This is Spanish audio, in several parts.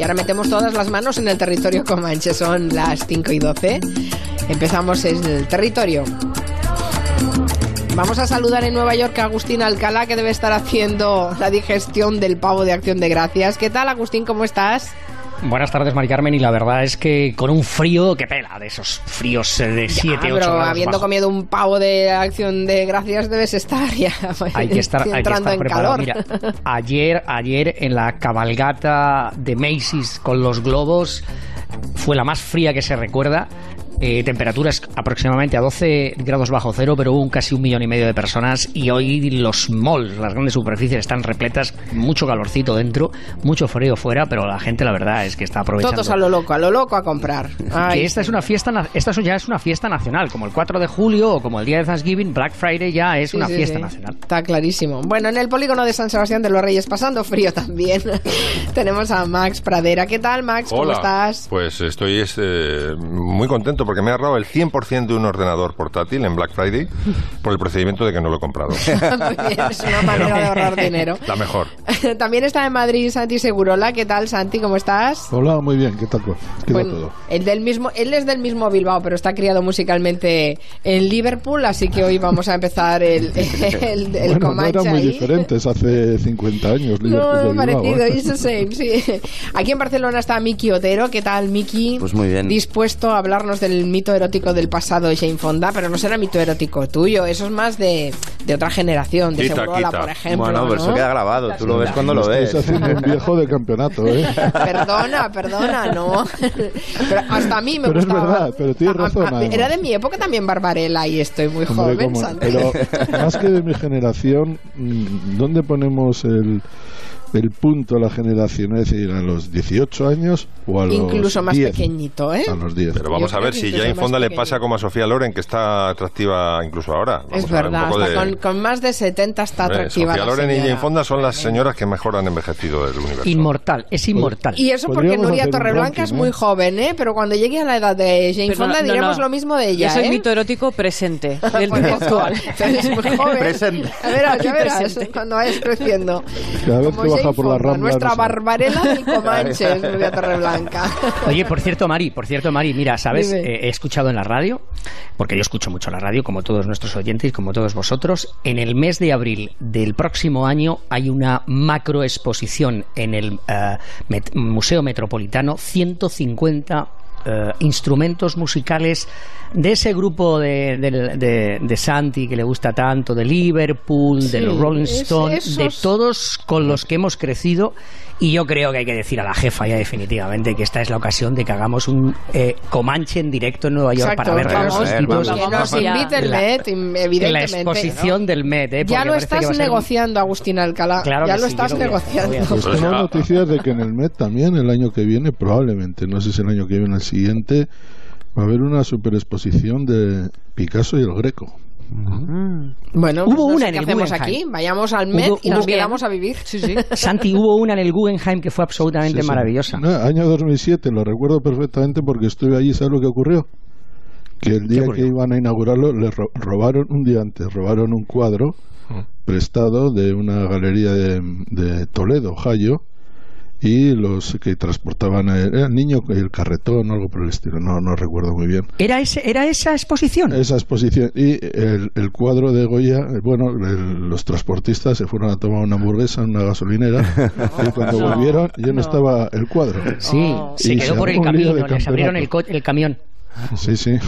Y ahora metemos todas las manos en el territorio comanche. Son las 5 y 12. Empezamos en el territorio. Vamos a saludar en Nueva York a Agustín Alcalá, que debe estar haciendo la digestión del pavo de Acción de Gracias. ¿Qué tal, Agustín? ¿Cómo estás? Buenas tardes, Mari Carmen, y la verdad es que con un frío que pela, de esos fríos eh, de 7, 8 pero grados habiendo bajo. comido un pavo de acción de gracias debes estar ya Hay que estar, hay que estar en preparado. Mira, ayer, ayer en la cabalgata de Macy's con los globos fue la más fría que se recuerda. Eh, temperaturas aproximadamente a 12 grados bajo cero, pero hubo un casi un millón y medio de personas y hoy los malls, las grandes superficies están repletas, mucho calorcito dentro, mucho frío fuera, pero la gente la verdad es que está aprovechando. Todos a lo loco, a lo loco a comprar. Ay, que esta es una fiesta, esta ya es una fiesta nacional, como el 4 de julio o como el día de Thanksgiving, Black Friday ya es sí, una sí, fiesta sí. nacional. Está clarísimo. Bueno, en el polígono de San Sebastián de los Reyes, pasando frío también, tenemos a Max Pradera. ¿Qué tal, Max? ¿Cómo estás? Pues estoy este, muy contento porque me ha ahorrado el 100% de un ordenador portátil en Black Friday por el procedimiento de que no lo he comprado. Muy bien, es una manera de ahorrar dinero. La mejor. También está en Madrid Santi Segurola. ¿Qué tal, Santi? ¿Cómo estás? Hola, muy bien, ¿qué tal? ¿Qué tal Bueno, todo? el del mismo, él es del mismo Bilbao, pero está criado musicalmente en Liverpool, así que hoy vamos a empezar el, el, el bueno, no Comanche eran muy ahí. diferentes hace 50 años. Liverpool No, de Bilbao, parecido, ¿eh? it's the same, sí. Aquí en Barcelona está Miki Otero. ¿Qué tal, Miki? Pues muy bien. Dispuesto a hablarnos del mito erótico del pasado de Jane Fonda, pero no será mito erótico tuyo, eso es más de, de otra generación, de Quita, por ejemplo. bueno, pero ¿no? eso queda grabado, tú lo ves cuando lo ves. haciendo un viejo de campeonato, ¿eh? Perdona, perdona, no. Pero hasta a mí me Pero es verdad, pero tienes A- a- razón, a-. Era de mi época también Barbarella y estoy muy Hombre, joven. Pero más que de mi generación, mm, ¿dónde ponemos el, el punto a la generación? Es decir, ¿a los 18 años o a los Incluso más 10? pequeñito, ¿eh? A los 10. Pero vamos Yo a ver si Jane más Fonda le pasa como a Sofía Loren, que está atractiva incluso ahora. Vamos Es a ver, un verdad, de- con, con más de 70 está atractiva. Sofía Loren y. Jane Fonda son las señoras que mejor han envejecido del universo. Inmortal, es inmortal. Y eso porque Nuria Torreblanca es muy ¿eh? joven, ¿eh? Pero cuando llegue a la edad de Jane Pero Fonda no, no, diremos no. lo mismo de ella, Yo soy ¿eh? mito erótico presente, del tiempo actual. Es muy joven. Presente. A ver, ya verás cuando vayas creciendo. Como baja por la Rambla, Nuestra no barbarela del Nuria Torreblanca. Oye, por cierto, Mari, por cierto, Mari, mira, ¿sabes? Eh, he escuchado en la radio, porque yo escucho mucho la radio, como todos nuestros oyentes, como todos vosotros, en el mes de abril del próximo año hay una macroexposición en el eh, Met- Museo Metropolitano, 150 eh, instrumentos musicales de ese grupo de, del- de- de Santi que le gusta tanto, de Liverpool, de los Rolling es- Stones, de todos con los que hemos crecido y yo creo que hay que decir a la jefa ya definitivamente que esta es la ocasión de que hagamos un eh, Comanche en directo en Nueva York Exacto, para ver vamos, los que nos invite el La- Met, en la evidentemente. exposición del Met. eh, Ya lo estás un- negociando, Agustín Alcalá. Claro ya que lo sí, estás negociando. Pues tengo noticias de que en el Met también, el año que viene, probablemente, no sé si el año que viene o el siguiente, va a haber una super exposición de Picasso y el Greco. Bueno, Hubo pues no una sé en qué el hacemos Guggenheim. aquí. Vayamos al Met Hubo- y nos quedamos a vivir. Sí, sí. Santi, hubo una en el Guggenheim que fue absolutamente Sí, sí. maravillosa. No, año 2007, lo recuerdo perfectamente porque estuve allí, ¿sabes lo que ocurrió? Que el día que iban a inaugurarlo, le ro- robaron, un día antes, robaron un cuadro prestado de una galería de, de Toledo, Ohio, y los que transportaban el, el niño, el carretón o algo por el estilo, no, no recuerdo muy bien. ¿Era, ese, ¿Era esa exposición? Esa exposición y el, el cuadro de Goya, eh, bueno, el- los transportistas se fueron a tomar una hamburguesa en una gasolinera y cuando No, volvieron ya no, no. estaba el cuadro. Sí, Oh. se quedó se por el camino, les abrieron el, el camión. Sí, sí.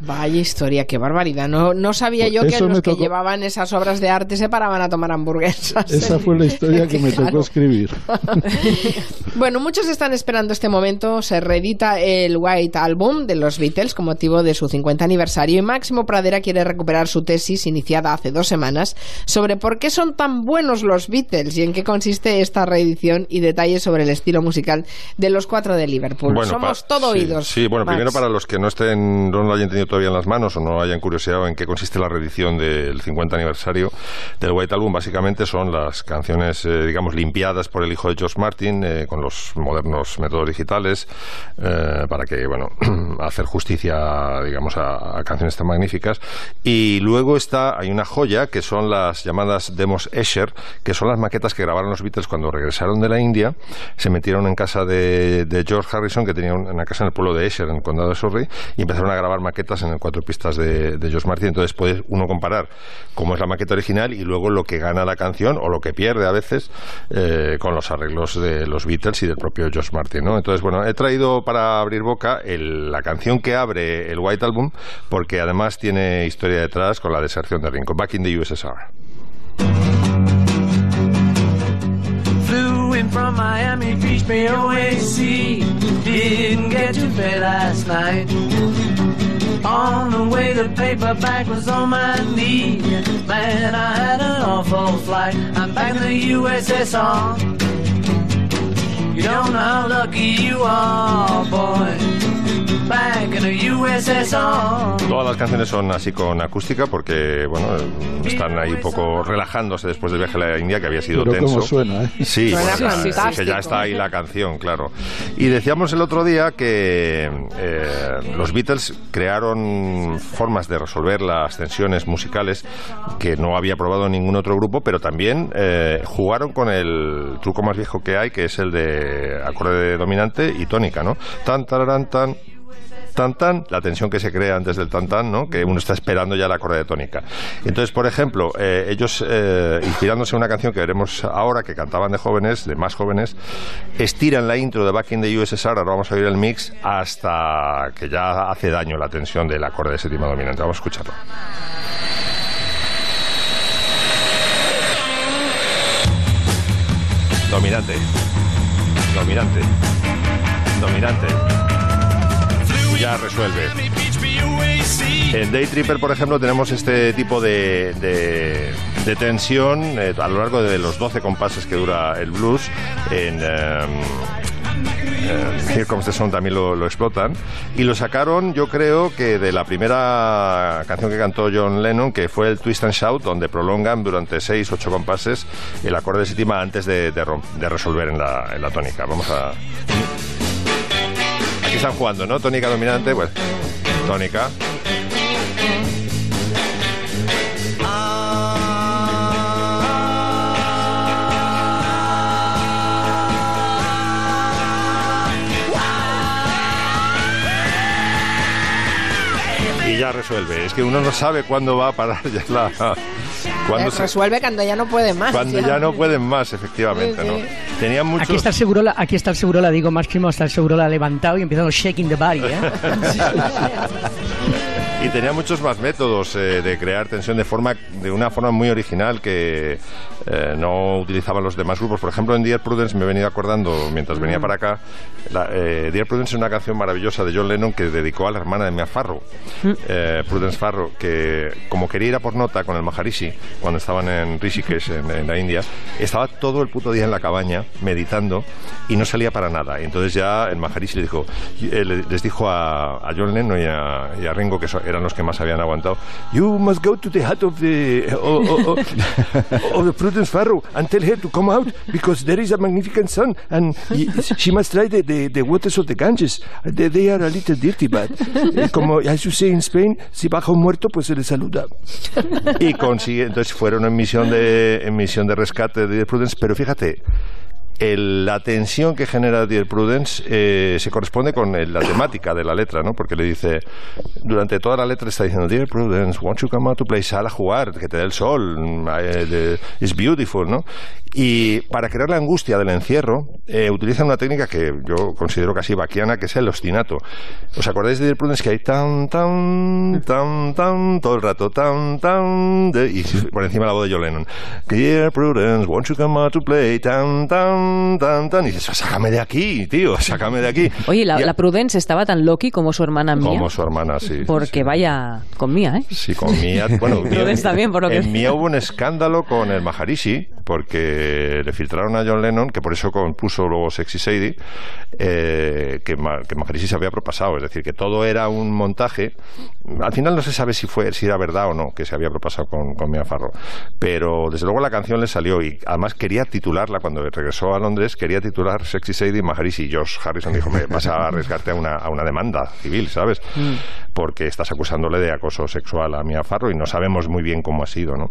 Vaya historia, qué barbaridad. No, no sabía Pues yo que los me que tocó- llevaban esas obras de arte se paraban a tomar hamburguesas. Esa fue la historia que me tocó Claro. escribir. Bueno, muchos están esperando este momento. Se reedita el White Album de los Beatles con motivo de su 50 aniversario y Máximo Pradera quiere recuperar su tesis iniciada hace dos semanas sobre por qué son tan buenos los Beatles y en qué consiste esta reedición y detalles sobre el estilo musical de los cuatro de Liverpool. Somos pa- todo sí, oídos. Sí, bueno, Max. primero para los que no estén, no lo hayan tenido todavía en las manos o no hayan curioseado en qué consiste la reedición del 50 aniversario del White Album, básicamente son las canciones, eh, digamos, limpiadas por el hijo de George Martin eh, con los modernos métodos digitales eh, para que, bueno, hacer justicia, digamos, a, canciones tan magníficas. Y luego está, hay una joya que son las llamadas demos Escher, que son las maquetas que grabaron los Beatles cuando regresaron de la India, se metieron en casa de, de George Harrison, que tenía un- una casa en el pueblo de Esher, en el condado de Surrey, y empezaron a grabar maquetas en el cuatro pistas de, de George Martin. Entonces puede uno comparar cómo es la maqueta original y luego lo que gana la canción o lo que pierde a veces eh, con los arreglos de los Beatles y del propio George Martin. ¿no? Entonces, bueno, he traído para abrir boca la canción que abre el White Album, porque además tiene historia detrás con la deserción de Ringo, Back in the USSR. From Miami Beach, BOAC. Didn't get to bed last night. On the way, the paperback was on my knee. Man, I had an awful flight. I'm back in the USSR. You don't know how lucky you are, boy. Back in the USSR. Todas las canciones son así con acústica porque, bueno, están ahí un poco relajándose después del viaje a la India que había sido Pero tenso. cómo suena, ¿eh? Sí, Suena bueno, claro, fantástico. que ya está ahí la canción, claro. Y decíamos el otro día que eh, los Beatles crearon formas de resolver las tensiones musicales que no había probado ningún otro grupo, pero también eh, jugaron con el truco más viejo que hay, que es el de acorde dominante y tónica, ¿no? Tan, tararán, tan, tan tan, la tensión que se crea antes del tan tan, ¿no? que uno está esperando ya la de tónica. Entonces, por ejemplo, eh, ellos, eh, inspirándose en una canción que veremos ahora, que cantaban de jóvenes, de más jóvenes, estiran la intro de Back in the USSR, ahora vamos a oír el mix, hasta que ya hace daño la tensión del acorde de séptima dominante. Vamos a escucharlo. Dominante. Dominante. Dominante. Ya resuelve. En Day Tripper, por ejemplo, tenemos este tipo de, de- de tensión eh, a lo largo de los 12 compases que dura el blues. En em, eh, Here Comes the Sun también lo, lo explotan. Y lo sacaron, yo creo que de la primera canción que cantó John Lennon, que fue el Twist and Shout, donde prolongan durante 6-8 compases el acorde de séptima antes de, de de resolver en la, en la tónica. Vamos a. Aquí están jugando, ¿no? Tónica dominante, pues. Tónica. Y ya resuelve. Es que uno no sabe cuándo va a parar ya la. Cuándo, Eh, se- resuelve cuando ya no puede más. cuando ya no pueden más, efectivamente, Sí, ¿no? sí. Tenían muchos. Aquí está el Segurola, aquí está el Segurola, digo Máximo, está el Segurola levantado y empezando shaking the body, ¿eh? Y tenía muchos más métodos eh, de crear tensión de forma de una forma muy original que eh, no utilizaban los demás grupos. Por ejemplo, en Dear Prudence me he venido acordando mientras venía para acá. La, eh, Dear Prudence es una canción maravillosa de John Lennon que dedicó a la hermana de Mia Farrow, eh, Prudence Farrow, que como quería ir a por nota con el Maharishi cuando estaban en Rishikesh, en, en la India, estaba todo el puto día en la cabaña meditando y no salía para nada. Y entonces ya el Maharishi le dijo, eh, le- les dijo a, a John Lennon y a, y a Ringo, que so- eran los que más habían aguantado, You must go to the hut of the, o- o- o- of the Prudence Farrow and tell her to come out because there is a magnificent sun and she must try the, the, the waters of the Ganges. They, they are a little dirty, but eh, como, as you say in Spain, si baja un muerto, pues se le saluda. Y consigue, entonces fueron en misión de, en misión de rescate de Prudence, pero fíjate, el- la tensión que genera Dear Prudence eh, se corresponde con el- la temática de la letra, ¿no? Porque le dice, durante toda la letra está diciendo, Dear Prudence, won't you come out to play? Sal a jugar, que te dé el sol, mm, eh, it's beautiful, ¿no? Y para crear la angustia del encierro, eh, utilizan una técnica que yo considero casi vaquiana, que es el ostinato. ¿Os acordáis de Dear Prudence que hay tan, tan, tan, tan, todo el rato, tan, tan, de- y por encima la voz de John Lennon. Dear Prudence, won't you come out to play? Tan, tan, tan, tan. Y dices, sácame de aquí, tío, sácame de aquí. Oye, la, Y- la Prudence estaba tan loqui como su hermana mía. Como su hermana, sí. Porque sí. vaya con mía, ¿eh? Sí, con Mía. Bueno, también, por lo que- En Mía hubo un escándalo con el Maharishi, porque le filtraron a John Lennon, que por eso compuso luego Sexy Sadie, eh, que, que se había propasado. Es decir, que todo era un montaje. Al final no se sabe si fue si era verdad o no que se había propasado con, con Mia Farrow. Pero desde luego la canción le salió y además quería titularla cuando regresó a Londres, quería titular Sexy Sadie. Y Josh Harrison dijo, me vas a arriesgarte a una, a una demanda civil, ¿sabes? Porque estás acusándole de acoso sexual a Mia Farrow y no sabemos muy bien cómo ha sido, ¿no?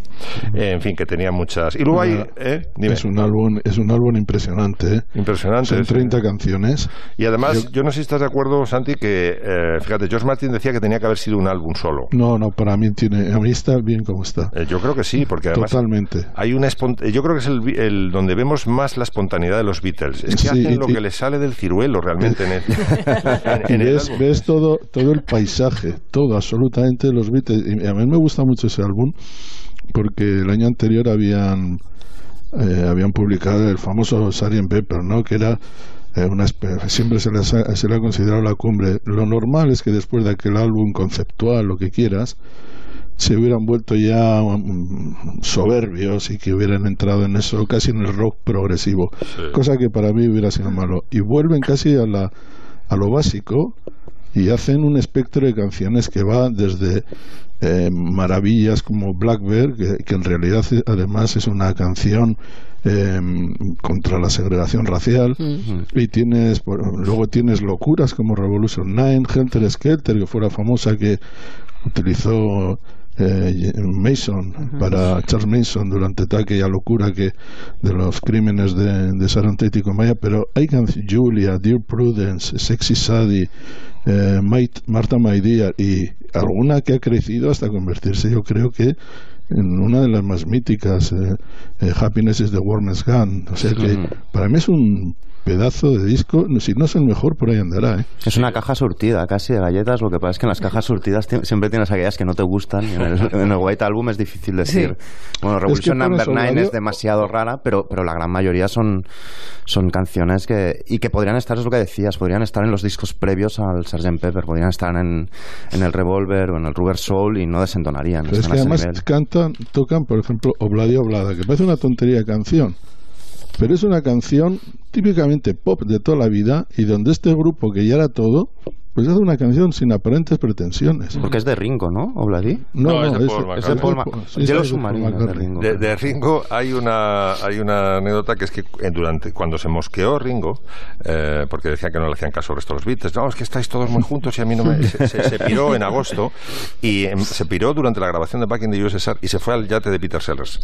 Eh, en fin, que tenía muchas... Y luego hay... ¿eh? Dime. Es un álbum, es un álbum impresionante. ¿eh? Impresionante. Son sí. 30 canciones. Y además, Yo- yo, no sé si estás de acuerdo, Santi, que, eh, fíjate, George Martin decía que tenía que haber sido un álbum solo. No, no, para mí tiene, a mí está bien como está. Eh, yo creo que sí, porque además Totalmente. hay una yo creo que es el, el donde vemos más la espontaneidad de los Beatles. Es que Sí, hacen lo que les sale del ciruelo realmente en el, en- Y en el ves, álbum. ves todo, todo el paisaje, todo, absolutamente los Beatles. Y a mí me gusta mucho ese álbum porque el año anterior habían eh, habían publicado el famoso Sgt. Pepper, ¿no? Que era eh, una siempre se le, ha, se le ha considerado la cumbre. Lo normal es que después de aquel álbum conceptual, lo que quieras, se hubieran vuelto ya mm, soberbios y que hubieran entrado en eso casi en el rock progresivo, cosa que para mí hubiera sido malo. Y vuelven casi a la a lo básico y hacen un espectro de canciones que va desde eh, maravillas como Black Bear, que, que en realidad eh, además es una canción eh, contra la segregación racial y tienes por- luego tienes locuras como Revolution 9, Helter Skelter que fuera famosa que utilizó eh, Mason para Charles Mason durante tal aquella locura que de los crímenes de, de Sharon Tate y Comaya pero hay canciones Julia, Dear Prudence, Sexy Sadie eh, Marta My Dear y alguna que ha crecido hasta convertirse yo creo que en una de las más míticas eh, eh, Happiness is the Warmest Gun. O sea que para mí es un pedazo de disco si no es el mejor por ahí andará ¿eh? Es una caja surtida casi de galletas. Lo que pasa es que en las cajas surtidas ti- siempre tienes aquellas que no te gustan. Y en, el, en el White Album es difícil decir. Bueno, Revolution pones Number 9 horario- es demasiado rara, pero, pero la gran mayoría son, son canciones que. y que podrían estar, es lo que decías, podrían estar en los discos previos al Sgt. Pepper, podrían estar en, en el Revolver o en el Rubber Soul y no desentonarían. Pero es que además nivel. cantan, tocan, por ejemplo, Obladi Oblada, que parece una tontería de canción, pero es una canción típicamente pop de toda la vida y donde este grupo, que ya era todo, pues hace una canción sin aparentes pretensiones. Porque es de Ringo, ¿no? Obladi. No, es de Paul McCartney. Es de Paul sí, es de es de McCartney. Ringo. De, de Ringo hay una hay una anécdota que es que durante cuando se mosqueó Ringo eh, porque decía que no le hacían caso al resto de los Beatles no es que estáis todos muy juntos y a mí no me se, se- se piró en agosto y em, se piró durante la grabación de Back in the USSR y se fue al yate de Peter Sellers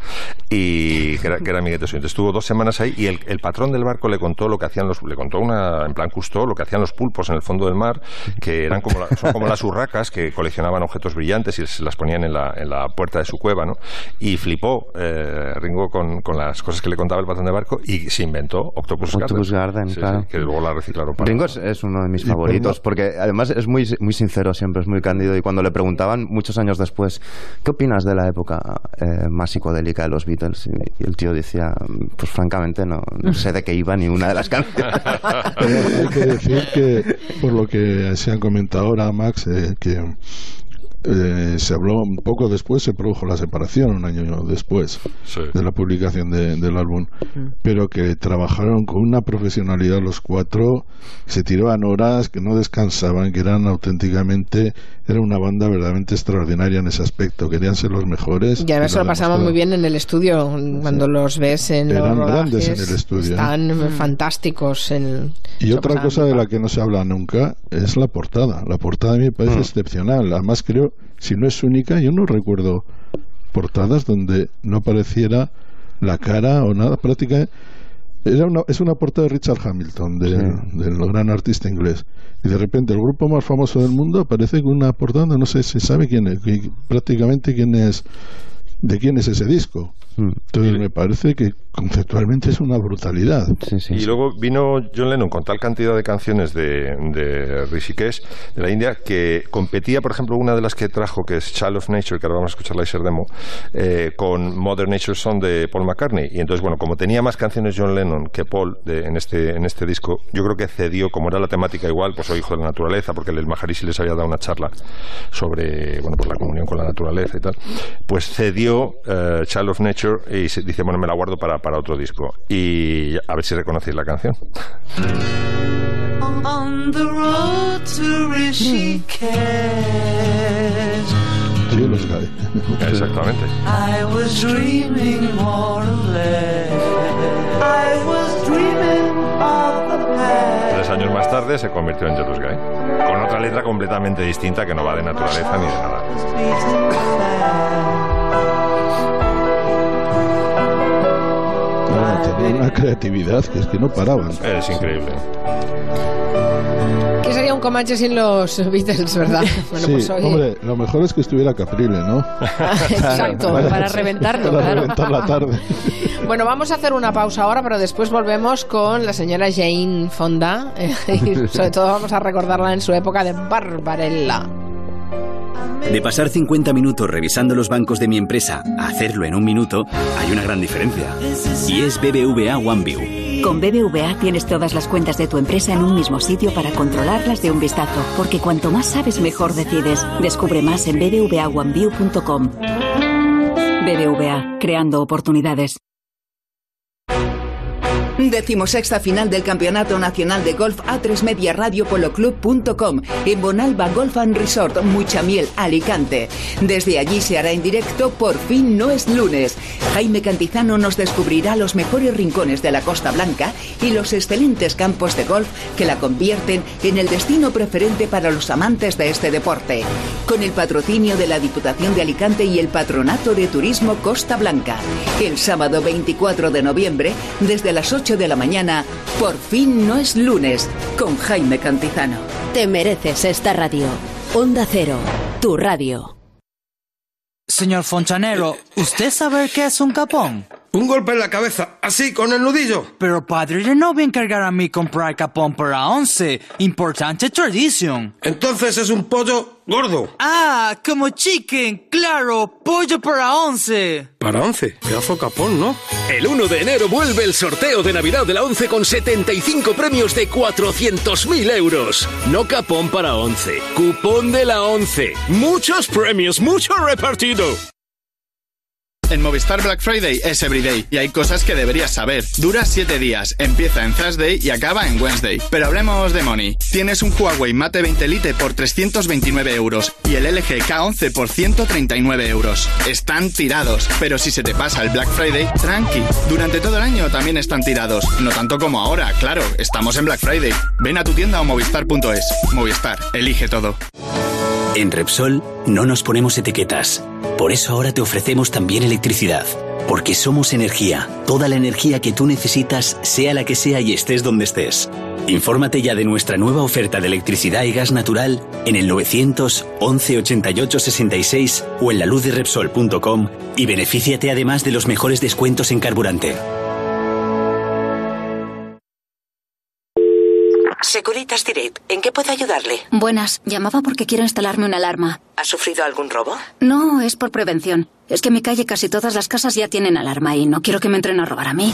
y que era, que era amiguete suyo estuvo dos semanas ahí y el, el patrón del barco le contó lo que hacían los le contó una en plan Cousteau lo que hacían los pulpos en el fondo del mar que eran como la- son como las urracas que coleccionaban objetos brillantes y se las ponían en la, en la puerta de su cueva no y flipó eh, Ringo con, con las cosas que le contaba el patrón de barco y se inventó Octopus, Octopus Garden, Garden, Sí, sí, claro. que luego la reciclaron para Ringo es, es uno de mis favoritos porque además es muy, muy sincero siempre, es muy cándido y cuando le preguntaban muchos años después ¿qué opinas de la época eh, más psicodélica de los Beatles? Y, el tío decía pues francamente no, no sé de qué iba ni una de las canciones. Hay que decir que, por lo que se han comentado ahora, Max, que eh, se habló un poco después, se produjo la separación, un año después Sí. de la publicación de- del álbum, pero que trabajaron con una profesionalidad los cuatro, se tiraban horas, que no descansaban, que eran auténticamente, era una banda verdaderamente extraordinaria en ese aspecto, querían ser los mejores. Y además lo pasamos demostraron. muy bien en el estudio, cuando los ves en Eran los rodajes, en el estudio, ¿eh? Están fantásticos. En, Y otra pasaban cosa de la que no se habla nunca es la portada. La portada a mí me parece excepcional. Además creo, si no es única, yo no recuerdo portadas donde no apareciera la cara o nada. Prácticamente era una, es una portada de Richard Hamilton, de- del gran artista inglés. Y de repente el grupo más famoso del mundo aparece con una portada donde no sé si sabe quién es, prácticamente quién es, de quién es ese disco. Mm. Entonces me parece que conceptualmente es una brutalidad. Sí, sí. Y luego vino John Lennon con tal cantidad de canciones de, de Rishikesh, de la India, que competía, por ejemplo, una de las que trajo, que es Child of Nature, que ahora vamos a escuchar la Iser Demo, eh, con Modern Nature Song de Paul McCartney. Y entonces, bueno, como tenía más canciones John Lennon que Paul de- en, este, en este disco, yo creo que cedió, como era la temática igual, pues soy hijo de la naturaleza, porque el Maharishi les había dado una charla sobre, bueno, pues la comunión con la naturaleza y tal, pues cedió eh, Child of Nature y se dice, bueno, me la guardo para, para otro disco. Y a ver si reconocéis la canción. On the road to Rishikesh. Exactamente. I was dreaming more or less. I was dreaming of the past. Tres años más tarde se convirtió en Jealous Guy, con otra letra completamente distinta que no va de naturaleza ni de nada. Tenían una creatividad que es que no paraban. Es increíble. ¿Qué sería un Comanche sin los Beatles, verdad? Bueno, sí, pues hombre, lo mejor es que estuviera Caprile, ¿no? exacto. Para reventarlo, Para claro. reventar la tarde. Bueno, vamos a hacer una pausa ahora, pero después volvemos con la señora Jane Fonda. y sobre todo vamos a recordarla en su época de Barbarella. De pasar 50 minutos revisando los bancos de mi empresa a hacerlo en un minuto, hay una gran diferencia. Y es BBVA OneView. Con BBVA tienes todas las cuentas de tu empresa en un mismo sitio para controlarlas de un vistazo, porque cuanto más sabes, mejor decides. Descubre más en bbvaoneview.com. BBVA, creando oportunidades. Decimosexta final del Campeonato Nacional de Golf A3 Media Radio Polo Club.com en Bonalba Golf and Resort, Muchamiel, Alicante. Desde allí se hará en directo Por fin no es lunes. Jaime Cantizano nos descubrirá los mejores rincones de la Costa Blanca y los excelentes campos de golf que la convierten en el destino preferente para los amantes de este deporte. Con el patrocinio de la Diputación de Alicante y el Patronato de Turismo Costa Blanca. El sábado 24 de noviembre, desde las 8 de la mañana, Por fin no es lunes, con Jaime Cantizano. Te mereces esta radio. Onda Cero, tu radio. Señor Fonchanero, ¿usted sabe qué es un capón? Un golpe en la cabeza, así, con el nudillo. Pero padre, no voy a encargar a mí comprar capón para once. Importante tradición. Entonces es un pollo gordo. Ah, como chicken, claro, pollo para once. Para once, pedazo capón, ¿no? El 1 de enero vuelve el sorteo de Navidad de la 11 con 75 premios de 400.000 euros. No capón para 11, cupón de la 11. Muchos premios, mucho repartido. En Movistar Black Friday es everyday y hay cosas que deberías saber. Dura 7 días, empieza en Thursday y acaba en Wednesday. Pero hablemos de money. Tienes un Huawei Mate 20 Lite por 329 euros y el LG K11 por 139 euros. Están tirados, pero si se te pasa el Black Friday, tranqui. Durante todo el año también están tirados. No tanto como ahora, claro, estamos en Black Friday. Ven a tu tienda o movistar.es. Movistar, elige todo. En Repsol no nos ponemos etiquetas. Por eso ahora te ofrecemos también electricidad. Porque somos energía. Toda la energía que tú necesitas, sea la que sea y estés donde estés. Infórmate ya de nuestra nueva oferta de electricidad y gas natural en el 900 11 88 66 o en la luz de Repsol.com y benefíciate además de los mejores descuentos en carburante. Securitas Direct, ¿en qué puedo ayudarle? Buenas, llamaba porque quiero instalarme una alarma. ¿Ha sufrido algún robo? No, es por prevención. Es que en mi calle casi todas las casas ya tienen alarma y no quiero que me entren a robar a mí.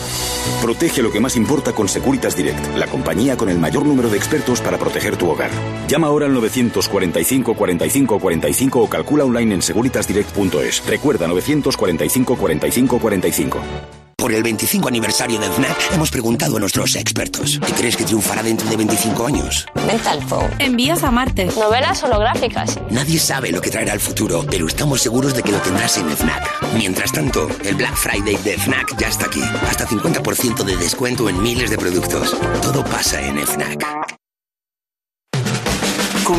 Protege lo que más importa con Securitas Direct, la compañía con el mayor número de expertos para proteger tu hogar. Llama ahora al 945 45 45 o calcula online en securitasdirect.es. Recuerda 945 45 45. Por el 25 aniversario de FNAC hemos preguntado a nuestros expertos. ¿Qué crees que triunfará dentro de 25 años? Mental Phone. Envíos a Marte. Novelas holográficas. Nadie sabe lo que traerá el futuro, pero estamos seguros de que lo tendrás en FNAC. Mientras tanto, el Black Friday de FNAC ya está aquí. Hasta 50% de descuento en miles de productos. Todo pasa en FNAC.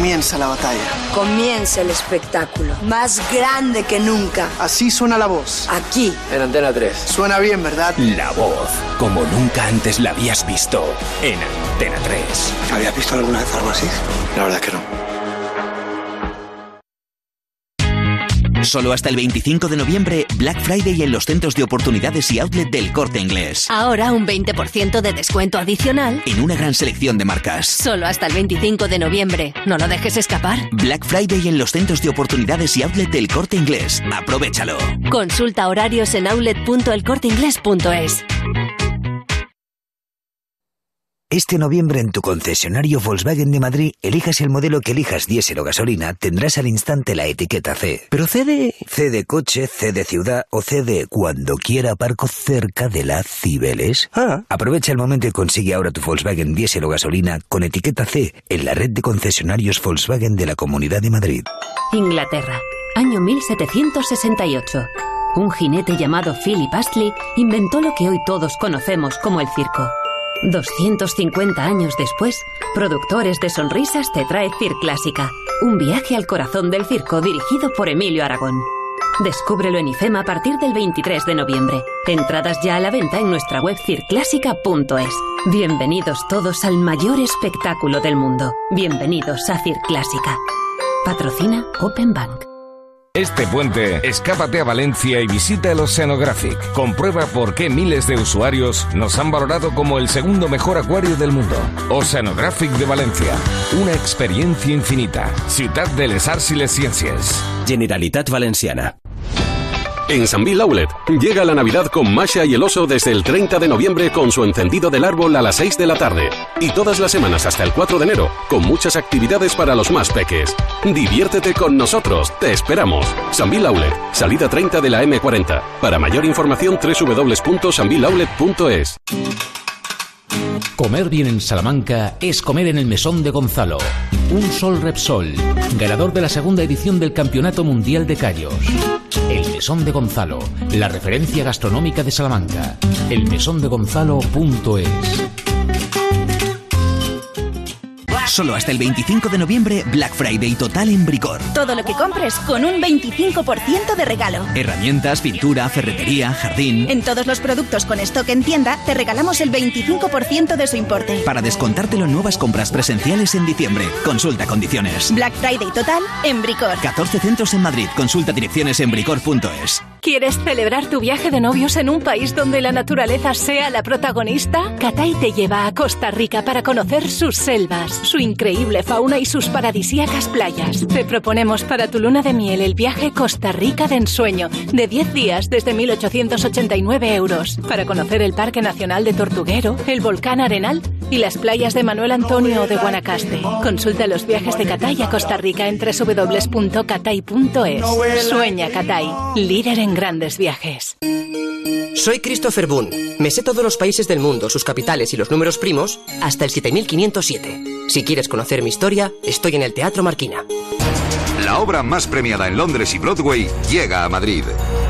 Comienza la batalla. Comienza el espectáculo. Más grande que nunca. Así suena la voz. Aquí. En Antena 3. Suena bien, ¿verdad? La voz, como nunca antes la habías visto en Antena 3. ¿Habías visto alguna vez algo así? La verdad que no. Solo hasta el 25 de noviembre, Black Friday en los centros de oportunidades y outlet del corte inglés. Ahora un 20% de descuento adicional. En una gran selección de marcas. Solo hasta el 25 de noviembre. No lo dejes escapar. Black Friday en los centros de oportunidades y outlet del corte inglés. Aprovechalo. Consulta horarios en outlet.elcorteingles.es. Este noviembre en tu concesionario Volkswagen de Madrid, elijas el modelo que elijas diésel o gasolina, tendrás al instante la etiqueta C. Pero C de... C de coche, C de ciudad o C de cuando quiera aparco cerca de la Cibeles. Ah. Aprovecha el momento y consigue ahora tu Volkswagen diésel o gasolina con etiqueta C en la red de concesionarios Volkswagen de la Comunidad de Madrid. Inglaterra, año 1768. Un jinete llamado Philip Astley inventó lo que hoy todos conocemos como el circo. 250 años después, Productores de Sonrisas te trae Cir Clásica, un viaje al corazón del circo dirigido por Emilio Aragón. Descúbrelo en IFEMA a partir del 23 de noviembre. Entradas ya a la venta en nuestra web circlásica.es. Bienvenidos todos al mayor espectáculo del mundo. Bienvenidos a Cir Clásica. Patrocina Open Bank. Este puente, escápate a Valencia y visita el Oceanographic. Comprueba por qué miles de usuarios nos han valorado como el segundo mejor acuario del mundo. Oceanographic de Valencia. Una experiencia infinita. Ciudad de les Arts y les Ciencias. Generalitat Valenciana. En Sanville Outlet llega la Navidad con Masha y el oso desde el 30 de noviembre con su encendido del árbol a las 6 de la tarde. Y todas las semanas hasta el 4 de enero con muchas actividades para los más peques. Diviértete con nosotros, te esperamos. Sanville Outlet, salida 30 de la M40. Para mayor información www.sanvilleoutlet.es. Comer bien en Salamanca es comer en el Mesón de Gonzalo. Un Sol Repsol, ganador de la segunda edición del Campeonato Mundial de Callos. El Mesón de Gonzalo, la referencia gastronómica de Salamanca. Elmesondegonzalo.es. Solo hasta el 25 de noviembre, Black Friday total en Bricor. Todo lo que compres con un 25% de regalo. Herramientas, pintura, ferretería, jardín. En todos los productos con stock en tienda, te regalamos el 25% de su importe. Para descontártelo en nuevas compras presenciales en diciembre. Consulta condiciones. Black Friday total en Bricor. 14 centros en Madrid. Consulta direcciones en bricor.es. ¿Quieres celebrar tu viaje de novios en un país donde la naturaleza sea la protagonista? Catay te lleva a Costa Rica para conocer sus selvas, su increíble fauna y sus paradisíacas playas. Te proponemos para tu luna de miel el viaje Costa Rica de ensueño, de 10 días desde 1.889 euros, para conocer el Parque Nacional de Tortuguero, el volcán Arenal y las playas de Manuel Antonio o de Guanacaste. Consulta los viajes de Catay a Costa Rica en www.catay.es. Sueña Catay, líder en grandes viajes. Soy Christopher Boone. Me sé todos los países del mundo, sus capitales y los números primos, hasta el 7507. Si quieres conocer mi historia, estoy en el Teatro Marquina. La obra más premiada en Londres y Broadway llega a Madrid.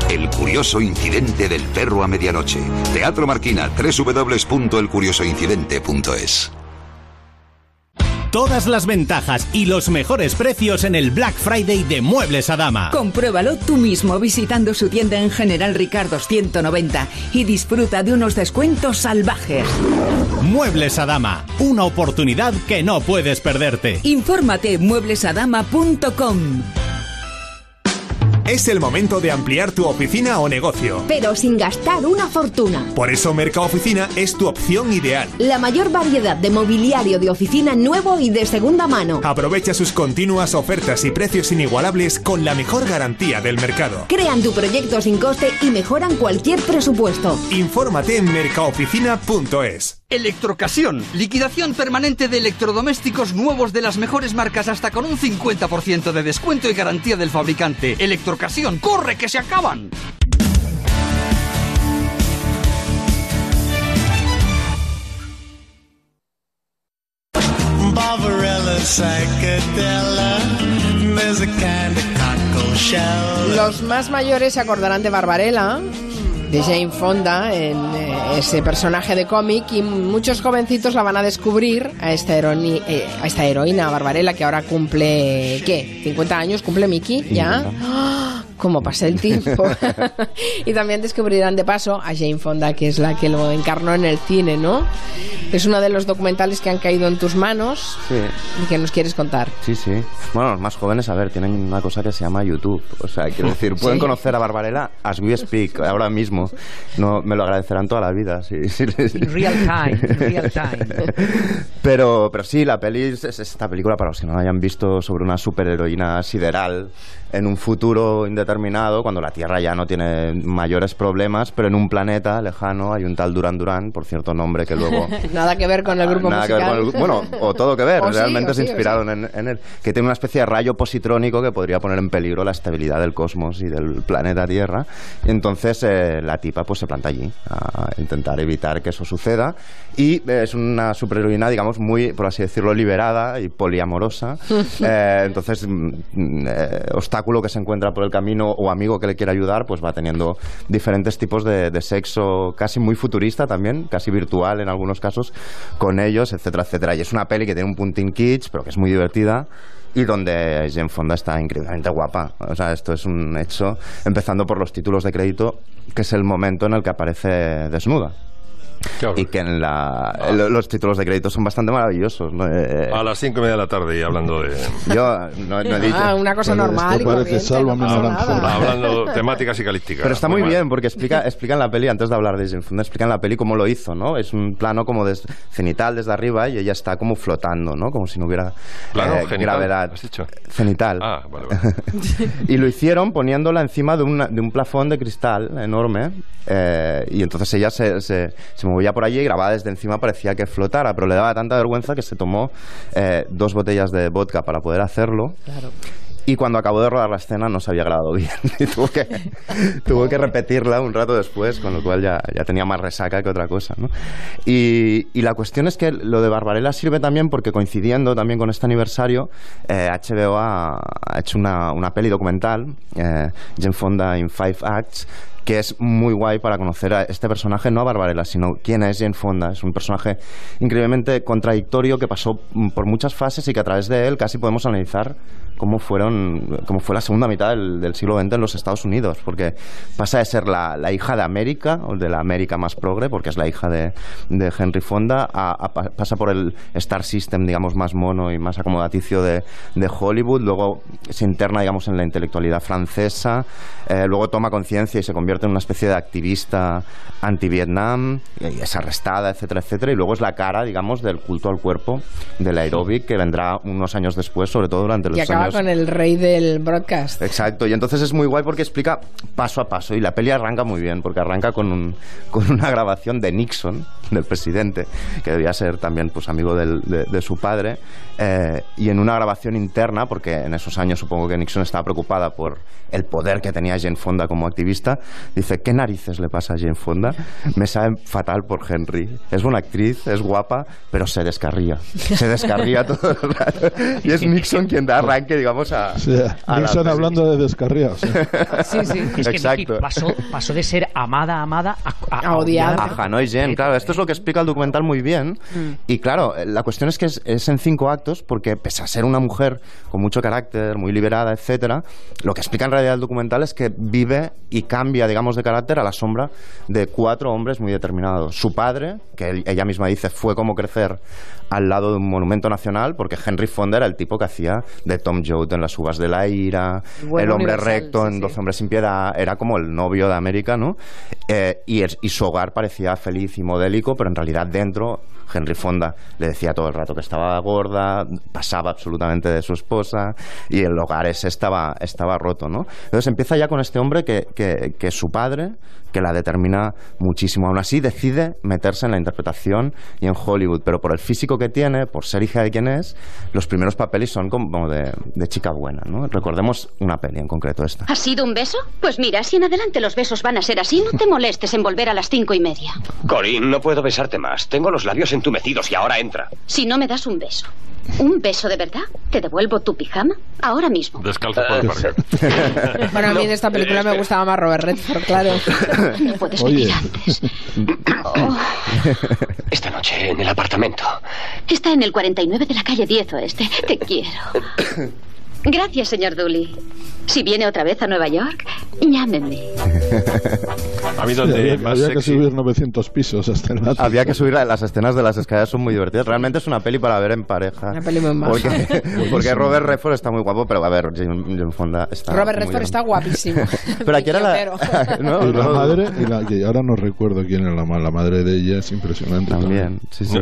El curioso incidente del perro a medianoche. Teatro Marquina, www.elcuriosoincidente.es. Todas las ventajas y los mejores precios en el Black Friday de Muebles a Dama. Compruébalo tú mismo visitando su tienda en General Ricardo 190 y disfruta de unos descuentos salvajes. Muebles a Dama, una oportunidad que no puedes perderte. Infórmate en mueblesadama.com. Es el momento de ampliar tu oficina o negocio. Pero sin gastar una fortuna. Por eso Mercaoficina es tu opción ideal. La mayor variedad de mobiliario de oficina nuevo y de segunda mano. Aprovecha sus continuas ofertas y precios inigualables con la mejor garantía del mercado. Crean tu proyecto sin coste y mejoran cualquier presupuesto. Infórmate en mercaoficina.es. Electrocasión, liquidación permanente de electrodomésticos nuevos de las mejores marcas hasta con un 50% de descuento y garantía del fabricante. Electrocasión, corre que se acaban. Los más mayores se acordarán de Barbarella, de Jane Fonda, en eh, ese personaje de cómic, y muchos jovencitos la van a descubrir a esta, heroni- eh, a esta heroína Barbarella que ahora cumple, ¿qué? ¿50 años? ¿Cumple Mickey? ¿Ya? ¡Ah! Como pasa el tiempo. y también descubrirán de paso a Jane Fonda, que es la que lo encarnó en el cine, ¿no? Es uno de los documentales que han caído en tus manos y que nos quieres contar. Sí, sí. Bueno, los más jóvenes, a ver, tienen una cosa que se llama YouTube. O sea, quiero decir, pueden conocer a Barbarella as we speak, ahora mismo. No, me lo agradecerán toda la vida. Sí, sí, real time, real time. Pero, pero sí, la peli es, esta película, para los que no la hayan visto, sobre una superheroína sideral en un futuro indeterminado, cuando la Tierra ya no tiene mayores problemas, pero en un planeta lejano hay un tal Duran Duran, por cierto nombre que luego... nada que ver con el grupo nada musical. Que ver con el, bueno, o todo que ver, realmente es inspirado en, en, él, que tiene una especie de rayo positrónico que podría poner en peligro la estabilidad del cosmos y del planeta Tierra. Y entonces eh, la tipa pues se planta allí a intentar evitar que eso suceda. Y eh, es una superheroína, digamos, muy, por así decirlo, liberada y poliamorosa. eh, entonces, mm, eh, obstáculo que se encuentra por el camino o amigo que le quiere ayudar, pues va teniendo diferentes tipos de, de sexo casi muy futurista también, casi virtual en algunos casos, con ellos, etcétera, etcétera. Y es una peli que tiene un puntín kitsch, pero que es muy divertida y donde Jane Fonda está increíblemente guapa. O sea, esto es un hecho, empezando por los títulos de crédito, que es el momento en el que aparece desnuda. Y que en la, los títulos de crédito son bastante maravillosos. ¿no? Eh, a las cinco y media de la tarde y hablando de... Yo no, no he dicho... Ah, una cosa normal y corriente, no pasa nada. Hablando temáticas psicalísticas. Pero está muy, bien, porque explica, explica en la peli, antes de hablar de Jane Fonda, explica en la peli cómo lo hizo, ¿no? Es un plano como des, cenital desde arriba y ella está como flotando, ¿no? Como si no hubiera plano, eh, genital, gravedad. ¿has dicho? Cenital. Ah, vale, vale. y lo hicieron poniéndola encima de, una, de un plafón de cristal enorme eh, y entonces ella se, se, se movía por allí y grababa desde encima parecía que flotara, pero le daba tanta vergüenza que se tomó eh, dos botellas de vodka para poder hacerlo. Claro. Y cuando acabó de rodar la escena no se había grabado bien. Y tuvo que, tuvo que repetirla un rato después, con lo cual ya, ya tenía más resaca que otra cosa. ¿no? Y, y, la cuestión es que lo de Barbarella sirve también porque coincidiendo también con este aniversario, eh, HBO ha, ha, hecho una, una peli documental, eh, Jane Fonda in Five Acts, que es muy guay para conocer a este personaje, no a Barbarella, sino quién es Jane Fonda. Es un personaje increíblemente contradictorio que pasó por muchas fases y que a través de él casi podemos analizar cómo fueron cómo fue la segunda mitad del, del siglo XX en los Estados Unidos, porque pasa de ser la, la, hija de América, o de la América más progre, porque es la hija de, de Henry Fonda, a, a, pasa por el Star System, digamos, más mono y más acomodaticio de, de Hollywood, luego se interna, digamos, en la intelectualidad francesa, eh, luego toma conciencia y se convierte en una especie de activista anti-Vietnam, y es arrestada, etcétera, etcétera, y luego es la cara, digamos, del culto al cuerpo, del aeróbic, que vendrá unos años después, sobre todo durante los y acaba años... con el rey del broadcast. Exacto, y entonces es muy guay porque explica paso a paso, y la peli arranca muy bien, porque arranca con, un, con una grabación de Nixon, del presidente, que debía ser también pues amigo del, de, de, su padre, eh, y en una grabación interna, porque en esos años supongo que Nixon estaba preocupada por el poder que tenía Jane Fonda como activista, dice, ¿qué narices le pasa a Jane Fonda? Me sabe fatal por Henry. Es buena actriz, es guapa, pero se descarría. Se descarría todo el rato. Y es Nixon quien da arranque, digamos, a... Sí, a Nixon hablando de descarriados. Sí, sí. Es que Exacto. Pasó, pasó de ser amada, amada, a, a, a odiar. A Hanoi Jen, claro. Esto es lo que explica el documental muy bien. Mm. Y claro, la cuestión es que es, es, en cinco actos, porque pese a ser una mujer con mucho carácter, muy liberada, etcétera, lo que explica en realidad el documental es que vive y cambia, digamos, de carácter a la sombra de cuatro hombres muy determinados. Su padre, que ella misma dice fue como crecer al lado de un monumento nacional, porque Henry Fonda era el tipo que hacía de Tom Joad en Las Uvas de la Ira, bueno, el hombre universal, recto en sí. Doce Hombres sin Piedad, era como el novio de América, ¿no? Eh, y, es, y su hogar parecía feliz y modélico, pero en realidad dentro Henry Fonda le decía todo el rato que estaba gorda, pasaba absolutamente de su esposa y el hogar ese estaba, estaba roto, ¿no? Entonces empieza ya con este hombre que, que, que, es su padre, que la determina muchísimo. Aún así decide meterse en la interpretación y en Hollywood, pero por el físico que tiene, por ser hija de quien es, los primeros papeles son como de, de chica buena, ¿no? Recordemos una peli en concreto esta. ¿Ha sido un beso? Pues mira, si en adelante los besos van a ser así, no te molestes en volver a las cinco y media. Corín, no puedo besarte más. Tengo los labios entumecidos y ahora entra. Si no me das un beso. ¿Un beso de verdad? ¿Te devuelvo tu pijama? Ahora mismo. Descalzo por el parque. bueno, a mí en esta película me gustaba más Robert Redford, claro. No puedes venir antes. Oh. Esta noche en el apartamento. Está en el 49 de la calle 10 oeste. Te quiero. Gracias, señor Dooley. Si viene otra vez a Nueva York, llámeme. A mí Sí, donde había, más había que subir 900 pisos hasta el ático. Había que subir la- las escenas de las escaleras, son muy divertidas. Realmente es una peli para ver en pareja. Una peli muy. Porque, porque Robert Redford está muy guapo, pero a ver, Jane, Jane Fonda está. Robert Redford está guapísimo. Pero aquí era la. no, y la no, madre, y la, ahora no recuerdo quién era la, ma- la madre de ella, es impresionante. También,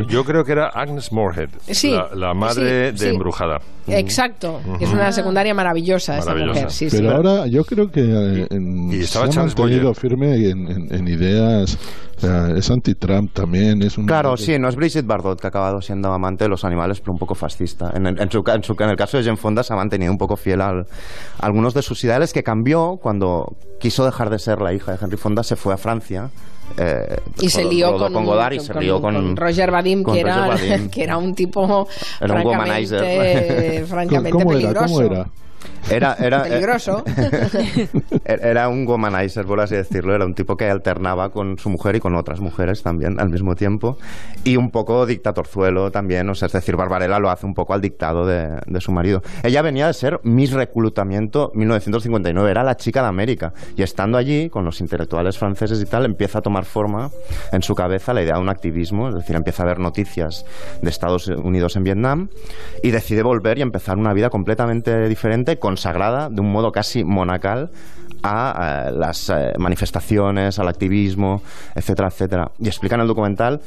Yo creo que era Agnes Moorehead, Sí, la, la madre sí, de sí. Embrujada. Exacto, es una secundaria maravillosa esa Maravillosa. mujer. Sí, sí. Pero ahora yo creo que eh, en- Y se estaba ha Charles mantenido Boyer. firme en, en- en ideas. O sea, es anti-Trump también. Es un Claro, sí, no es Brigitte Bardot que ha acabado siendo amante de los animales, pero un poco fascista. En, el- en su, ca- en su- en el caso de Jane Fonda se ha mantenido un poco fiel al- a algunos de sus ideales que cambió cuando quiso dejar de ser la hija de Henry Fonda, se fue a Francia. eh, Y se lió con, Godard y se lió con, Roger Vadim, con que, era, Roger Vadim. que era un tipo Era un francamente, womanizer. francamente ¿Cómo era? peligroso. ¿Cómo era? Era, era, Peligroso. Era un womanizer, por así decirlo. Era un tipo que alternaba con su mujer y con otras mujeres también al mismo tiempo. Y un poco dictatorzuelo también. O sea, es decir, Barbarella lo hace un poco al dictado de, de su marido. Ella venía de ser Miss Reclutamiento 1959. Era la chica de América. Y estando allí, con los intelectuales franceses y tal, empieza a tomar forma en su cabeza la idea de un activismo. Es decir, empieza a ver noticias de Estados Unidos en Vietnam y decide volver y empezar una vida completamente diferente, consagrada de un modo casi monacal a eh, las eh, manifestaciones, al activismo, etcétera, etcétera. Y explica en el documental,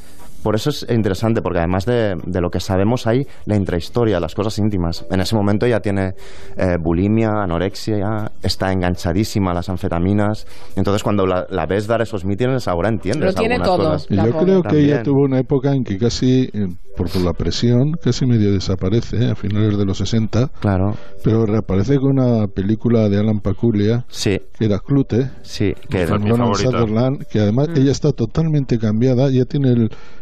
por eso es interesante, porque además de, de lo que sabemos hay la intrahistoria, las cosas íntimas. En ese momento ya tiene eh, bulimia, anorexia, está enganchadísima a las anfetaminas. Entonces cuando la, la ves dar esos mítines, ahora entiendes Lo tiene algunas todo, cosas. Y yo creo que También. ella tuvo una época en que casi, eh, por, por la presión, casi medio desaparece eh, a finales de los 60. Claro. Pero reaparece con una película de Alan Paculia, sí. que era Clute, sí, que era mi favorita. Sutherland, que además ella está totalmente cambiada, ya tiene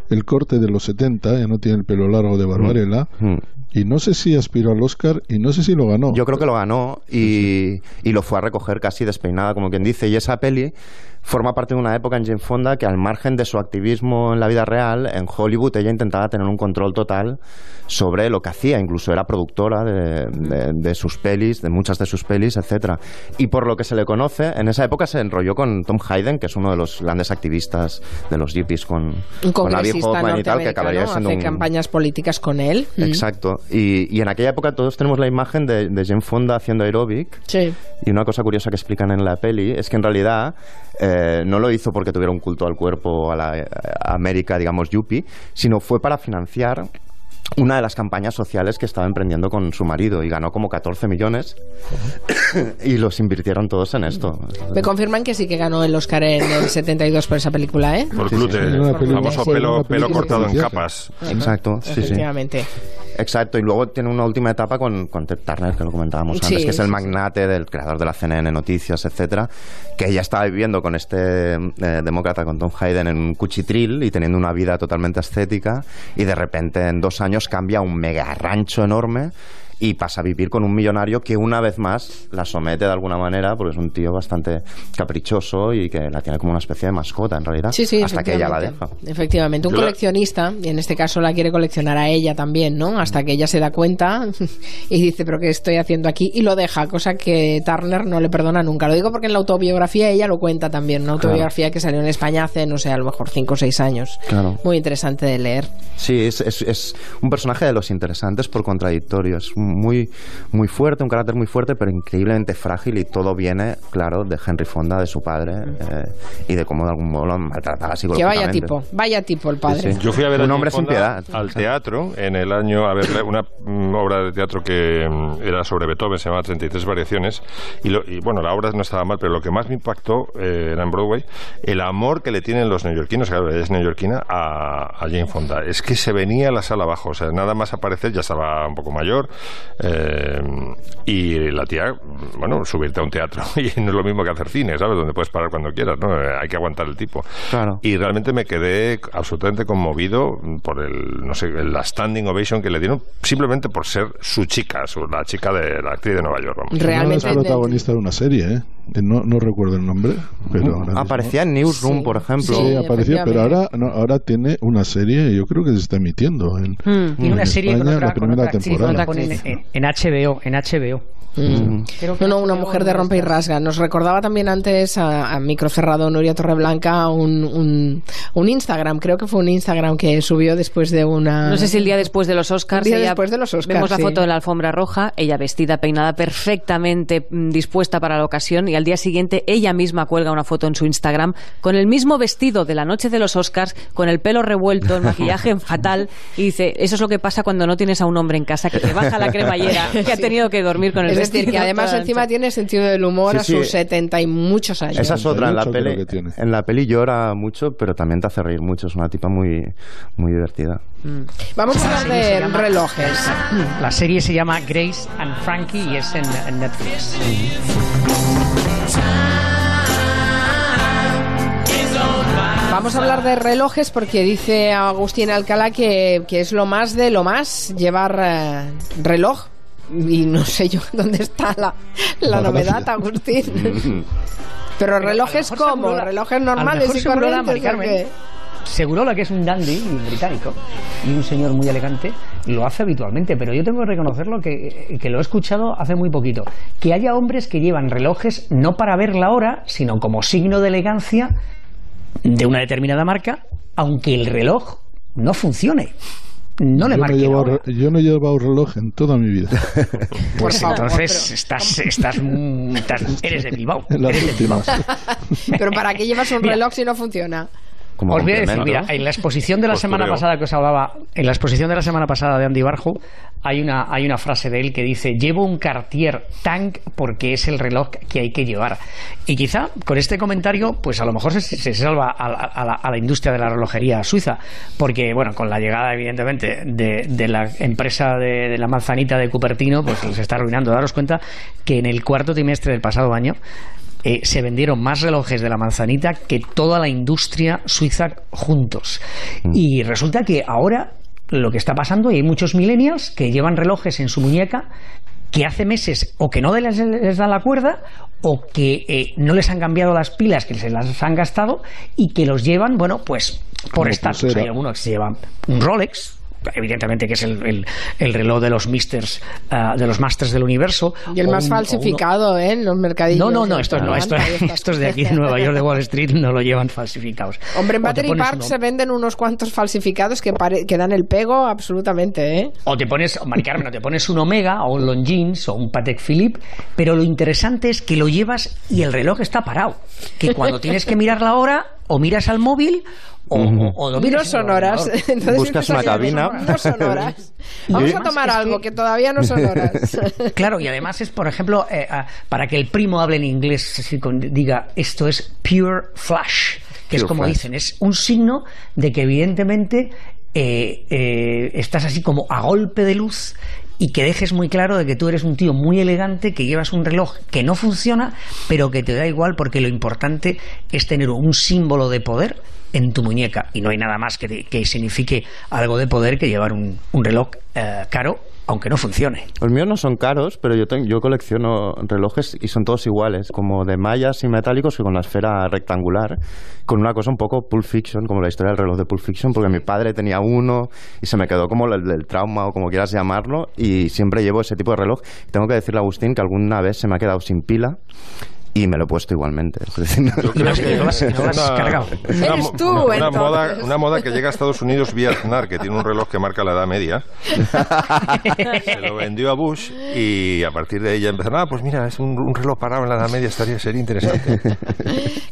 el, el corte de los 70, ya no tiene el pelo largo de Barbarella. Mm. Y no sé si aspiró al Oscar y no sé si lo ganó. Yo creo que lo ganó y, y lo fue a recoger casi despeinada, como quien dice. Y esa peli forma parte de una época en Jane Fonda que al margen de su activismo en la vida real, en Hollywood ella intentaba tener un control total sobre lo que hacía. Incluso era productora de, de- de sus pelis, de muchas de sus pelis, etcétera. Y por lo que se le conoce, en esa época se enrolló con Tom Hayden, que es uno de los grandes activistas de los hippies con, con Abby congresista Hoffman y tal, que acabaría siendo hace un, campañas políticas con él. Mm. Exacto. Y, y en aquella época todos tenemos la imagen de, de Jane Fonda haciendo aeróbic. Sí. Y una cosa curiosa que explican en la peli es que en realidad eh, no lo hizo porque tuviera un culto al cuerpo a la eh, a América, digamos, yuppie, sino fue para financiar una de las campañas sociales que estaba emprendiendo con su marido y ganó como 14 millones y los invirtieron todos en esto. Me confirman que sí que ganó el Oscar en el 72 por esa película, ¿eh? Por Sí, sí, glute, sí. el famoso fue pelo, pelo cortado en capas. Exacto, sí, sí. Efectivamente. Exacto, y luego tiene una última etapa con, con Ted Turner, que lo comentábamos Sí, antes, que es el sí, magnate del creador de la CNN Noticias, etcétera, que ella estaba viviendo con este eh, demócrata, con Tom Hayden, en un cuchitril y teniendo una vida totalmente ascética, y de repente en dos años cambia un mega rancho enorme y pasa a vivir con un millonario que una vez más la somete de alguna manera, porque es un tío bastante caprichoso y que la tiene como una especie de mascota en realidad, Sí, sí, hasta que ella la deja. efectivamente. Un Yo coleccionista, y en este caso la quiere coleccionar a ella también, ¿no? Hasta que ella se da cuenta y dice, pero ¿qué estoy haciendo aquí? Y lo deja, cosa que Turner no le perdona nunca. Lo digo porque en la autobiografía ella lo cuenta también, una autobiografía que salió en España hace, no sé, a lo mejor 5 o 6 años. Claro. Muy interesante de leer. Sí, es, es, es un personaje de los interesantes por contradictorio. Es muy, muy fuerte, un carácter muy fuerte, pero increíblemente frágil y todo viene, claro, de Henry Fonda, de su padre eh, y de cómo de algún modo lo maltrataba Que psicológicamente. vaya tipo, vaya tipo el padre. Sí, sí. Yo fui a ver un a hombre sin piedad. al teatro en el año, a ver, una mm, obra de teatro que mm, era sobre Beethoven, se llamaba 33 variaciones, y, lo- y, bueno, la obra no estaba mal, pero lo que más me impactó eh, era en Broadway, el amor que le tienen los neoyorquinos, claro, es neoyorquina, a, a Jane Fonda. Es que se venía a la sala abajo, o sea, nada más aparecer, ya estaba un poco mayor, eh, y la tía, bueno, subirte a un teatro, y no es lo mismo que hacer cine, ¿sabes? Donde puedes parar cuando quieras, ¿no? Eh, Hay que aguantar el tipo. Claro. Y realmente me quedé absolutamente conmovido por el, no sé, la standing ovation que le dieron simplemente por ser su chica, su- la chica de la actriz de Nueva York. Vamos. No es protagonista de una serie, ¿eh? No, no recuerdo el nombre, pero ahora mismo- Aparecía en Newsroom, por ejemplo. Sí, apareció, pero ahora, no, ahora tiene una serie, yo creo que se está emitiendo en, Hmm. Tiene en una serie con España, otra, la con primera otra actriz, temporada. ponen en, en HBO, en HBO. Mm. Creo que No, no, una mujer de rompe y rasga. Nos recordaba también antes a, a micro cerrado Nuria Torreblanca un, un, un Instagram, creo que fue un Instagram que subió después de una... No sé si el día después de los Oscars. Día ella- después de los Oscars, Vemos la sí. foto de la alfombra roja, ella vestida, peinada, perfectamente mm, dispuesta para la ocasión. Y al día siguiente, ella misma cuelga una foto en su Instagram con el mismo vestido de la noche de los Oscars, con el pelo revuelto, el maquillaje fatal. Y dice: Eso es lo que pasa cuando no tienes a un hombre en casa que te baja la cremallera, que ha tenido que dormir con el Es vestido. decir, que además encima tiene sentido del humor Sí, a sí. sus 70 y muchos años. Esa es otra, en la 38 creo peli, en la peli llora mucho, pero también te hace reír mucho, es una tipa muy, muy divertida. Vamos a La hablar de llama- relojes. La serie se llama Grace and Frankie y es en, en Netflix. Vamos a hablar de relojes porque dice Agustín Alcalá que, que es lo más de lo más llevar eh, reloj. Y no sé yo dónde está la, la novedad. Agustín. Pero relojes como, relojes normales y corrientes. Mari ¿o Carmen, qué? Segurola, que es un dandy británico y un señor muy elegante, lo hace habitualmente, pero yo tengo que reconocerlo que, que lo he escuchado hace muy poquito. Que haya hombres que llevan relojes no para ver la hora, sino como signo de elegancia de una determinada marca, aunque el reloj no funcione. No le yo, no marque la hora. re- yo no he llevado reloj en toda mi vida. Pues favor, entonces pero- estás, estás, mm, estás- eres de Bilbao. Eres de Bilbao. Pero ¿para qué llevas un Mira. reloj si no funciona? Como Os voy a decir, mira, en la exposición de la Postureo. semana pasada que os hablaba, en la exposición de la semana pasada de Andy Barjo, hay una, hay una frase de él que dice, llevo un Cartier Tank porque es el reloj que hay que llevar. Y quizá con este comentario, pues a lo mejor se, se salva a, la- a la, a la industria de la relojería suiza, porque bueno, con la llegada evidentemente de, de la empresa de, de la manzanita de Cupertino, pues se está arruinando. Daros cuenta que en el cuarto trimestre del pasado año, eh, se vendieron más relojes de la manzanita que toda la industria suiza juntos. Y resulta que ahora lo que está pasando, y hay muchos millennials que llevan relojes en su muñeca que hace meses o que no les, les da la cuerda o que eh, no les han cambiado las pilas que se las han gastado y que los llevan, bueno, pues por estatus. Hay algunos que se llevan un Rolex, evidentemente que es el, el- el reloj de los misters, ah, de los masters del universo. Y el más un- o uno- falsificado, ¿eh? En los mercadillos. no, no, no, estos no, estos, estos de aquí de Nueva York, de Wall Street, no lo llevan falsificados. Hombre, en Battery Park uno- se venden unos cuantos falsificados que, pare- que dan el pego absolutamente, ¿eh? O te pones, Mari Carmen, o te pones un Omega o un Longines o un Patek Philippe, pero lo interesante es que lo llevas y el reloj está parado. Que cuando tienes que mirar la hora, o miras al móvil o, o- o lo No son horas. Entonces, Buscas una cabina. No son horas. Vamos a tomar algo que- que todavía no son horas. Claro, y además es, por ejemplo, eh, para que el primo hable en inglés, así con- diga, esto es pure flash, que es como flash. dicen, es un signo de que evidentemente eh, eh, estás así como a golpe de luz y que dejes muy claro de que tú eres un tío muy elegante, que llevas un reloj que no funciona, pero que te da igual porque lo importante es tener un símbolo de poder en tu muñeca. Y no hay nada más que, que signifique algo de poder que llevar un, un reloj eh, caro aunque no funcione. Los míos no son caros, pero yo, ten- yo colecciono relojes y son todos iguales, como de mallas y metálicos y con la esfera rectangular, con una cosa un poco Pulp Fiction, como la historia del reloj de Pulp Fiction, porque mi padre tenía uno y se me quedó como el, el trauma o como quieras llamarlo, y siempre llevo ese tipo de reloj. Tengo que decirle a Agustín que alguna vez se me ha quedado sin pila y me lo he puesto igualmente. Yo creo que es una- tú, moda, una moda que llega a Estados Unidos vía Aznar, que tiene un reloj que marca la edad media. Se lo vendió a Bush y a partir de ella empezaron, ah, pues mira, es un, un reloj parado en la edad media, estaría sería interesante.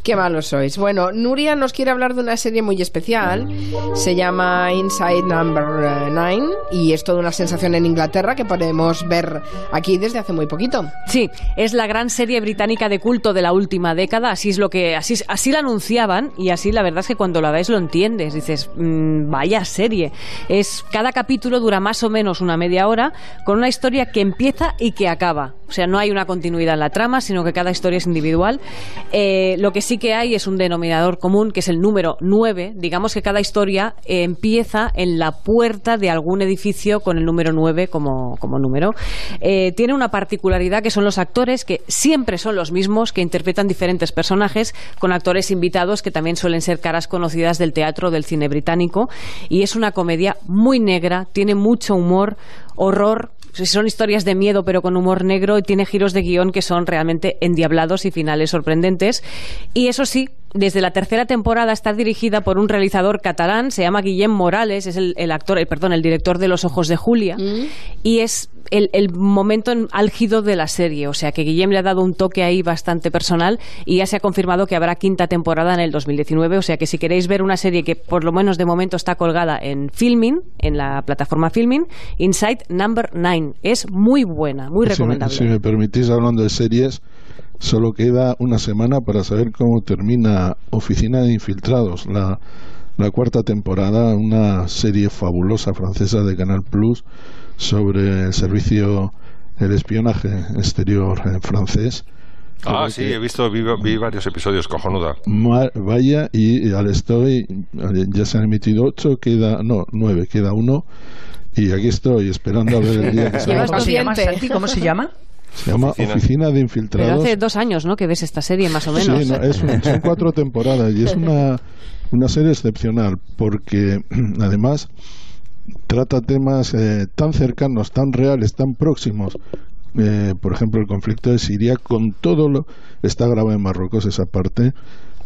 Qué malos sois. Bueno, Nuria nos quiere hablar de una serie muy especial. Se llama Inside Number 9 y es toda una sensación en Inglaterra que podemos ver aquí desde hace muy poquito. Sí, es la gran serie británica de culto de la última década, así es lo que así así la anunciaban y así la verdad es que cuando la ves lo entiendes, dices, "Mm, vaya serie. Es cada capítulo dura más o menos una media hora con una historia que empieza y que acaba. O sea, no hay una continuidad en la trama, sino que cada historia es individual. Eh, lo que sí que hay es un denominador común, que es el número 9. Digamos que cada historia eh, empieza en la puerta de algún edificio con el número 9 como, como número. Eh, tiene una particularidad que son los actores, que siempre son los mismos, que interpretan diferentes personajes con actores invitados que también suelen ser caras conocidas del teatro del cine británico y es una comedia muy negra, tiene mucho humor, horror, son historias de miedo pero con humor negro y tiene giros de guion que son realmente endiablados y finales sorprendentes. Y eso sí, desde la tercera temporada está dirigida por un realizador catalán, se llama Guillem Morales, es el, actor, el, perdón, el director de Los Ojos de Julia, mm. y es el, el, momento álgido de la serie. O sea que Guillem le ha dado un toque ahí bastante personal y ya se ha confirmado que habrá quinta temporada en el 2019. O sea que si queréis ver una serie que por lo menos de momento está colgada en Filming, en la plataforma Filming, Inside Number 9. Es muy buena, muy recomendable. Si me, permitís, hablando de series, solo queda una semana para saber cómo termina Oficina de Infiltrados, la, la cuarta temporada, una serie fabulosa francesa de Canal Plus sobre el servicio, el espionaje exterior en francés. Ah, sí, he visto, vi, varios episodios, cojonuda. vaya, y al estoy, ya se han emitido ocho, queda, no, nueve, queda uno, y aquí estoy esperando a ver el día que se ¿Cómo se llama, ¿Cómo se llama? Se llama Oficina, de Infiltrados. Pero hace dos años, ¿no? Que ves esta serie, más o menos. Sí, es son cuatro temporadas y es una, una serie excepcional porque, además, trata temas eh, tan cercanos, tan reales, tan próximos. Eh, por ejemplo, el conflicto de Siria, con todo lo. Está grabado en Marruecos esa parte,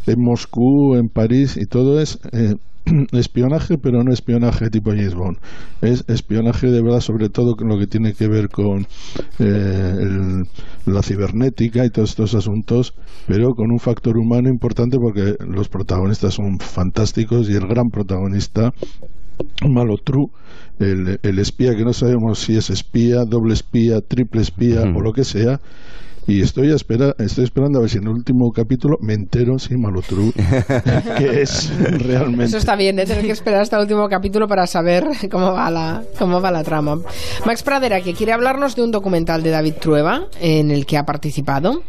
en Moscú, en París, y todo es eh, espionaje, pero no espionaje tipo James Bond. Es espionaje de verdad, sobre todo con lo que tiene que ver con la cibernética y todos estos asuntos, pero con un factor humano importante porque los protagonistas son fantásticos y el gran protagonista Malotru, el, el espía que no sabemos si es espía, doble espía, triple espía o lo que sea, y estoy, espera, estoy esperando a ver si en el último capítulo me entero si Malotru que es realmente. Eso está bien, ¿eh? tener que esperar hasta el último capítulo para saber cómo va la, cómo va la trama. Max Pradera, que quiere hablarnos de un documental de David Trueba en el que ha participado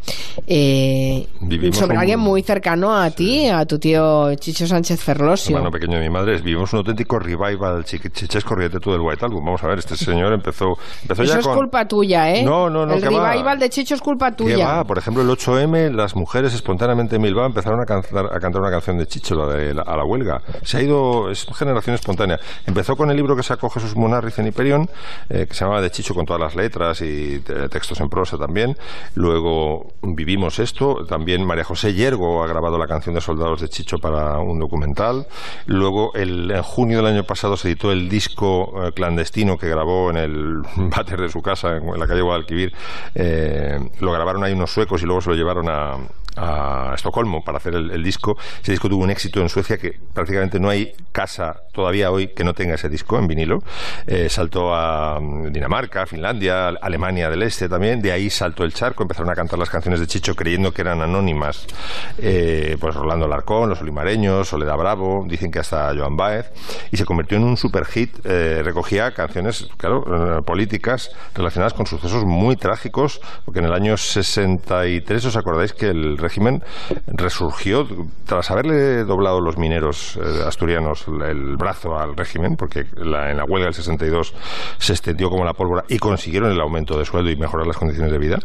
eh, sobre alguien muy cercano a ti, a tu tío Chicho Sánchez Ferlosio. Hermano pequeño de mi madre, vivimos un auténtico revival chichesco todo el White Album. Vamos a ver, este señor empezó, empezó Eso es culpa tuya, ¿eh? No, no, no. El revival de Chicho es culpa tuya. Por ejemplo, el 8M, las mujeres espontáneamente en Bilbao empezaron a cantar, a cantar una canción de Chicho, la de a la huelga. Se ha ido, es generación espontánea. Empezó con el libro que sacó Jesús Munarriz en Hiperión, eh, que se llamaba De Chicho con todas las letras y textos en prosa también. Luego vivimos esto. También María José Yergo ha grabado la canción de Soldados de Chicho para un documental. Luego, el, en junio del año pasado se editó el disco eh, clandestino que grabó en el váter de su casa, en, la calle Guadalquivir. Eh, lo grabaron ahí unos suecos y luego se lo llevaron a, a Estocolmo para hacer el, disco. Ese disco tuvo un éxito en Suecia que prácticamente no hay casa todavía hoy que no tenga ese disco en vinilo. Eh, saltó a mm, Dinamarca, Finlandia, Alemania del Este también. De ahí saltó el charco, empezaron a cantar las canciones de Chicho creyendo que eran anónimas. Eh, pues Rolando Larcón, Los Olimareños, Soledad Bravo, dicen que hasta Joan Baez. Y se convirtió en un super hit. Eh, recogía canciones, claro, políticas relacionadas con sucesos muy trágicos, porque en el año 63, ¿os acordáis que el régimen resurgió tras haberle doblado los mineros eh, asturianos el brazo al régimen, porque en la huelga del 62 se extendió como la pólvora y consiguieron el aumento de sueldo y mejorar las condiciones de vida.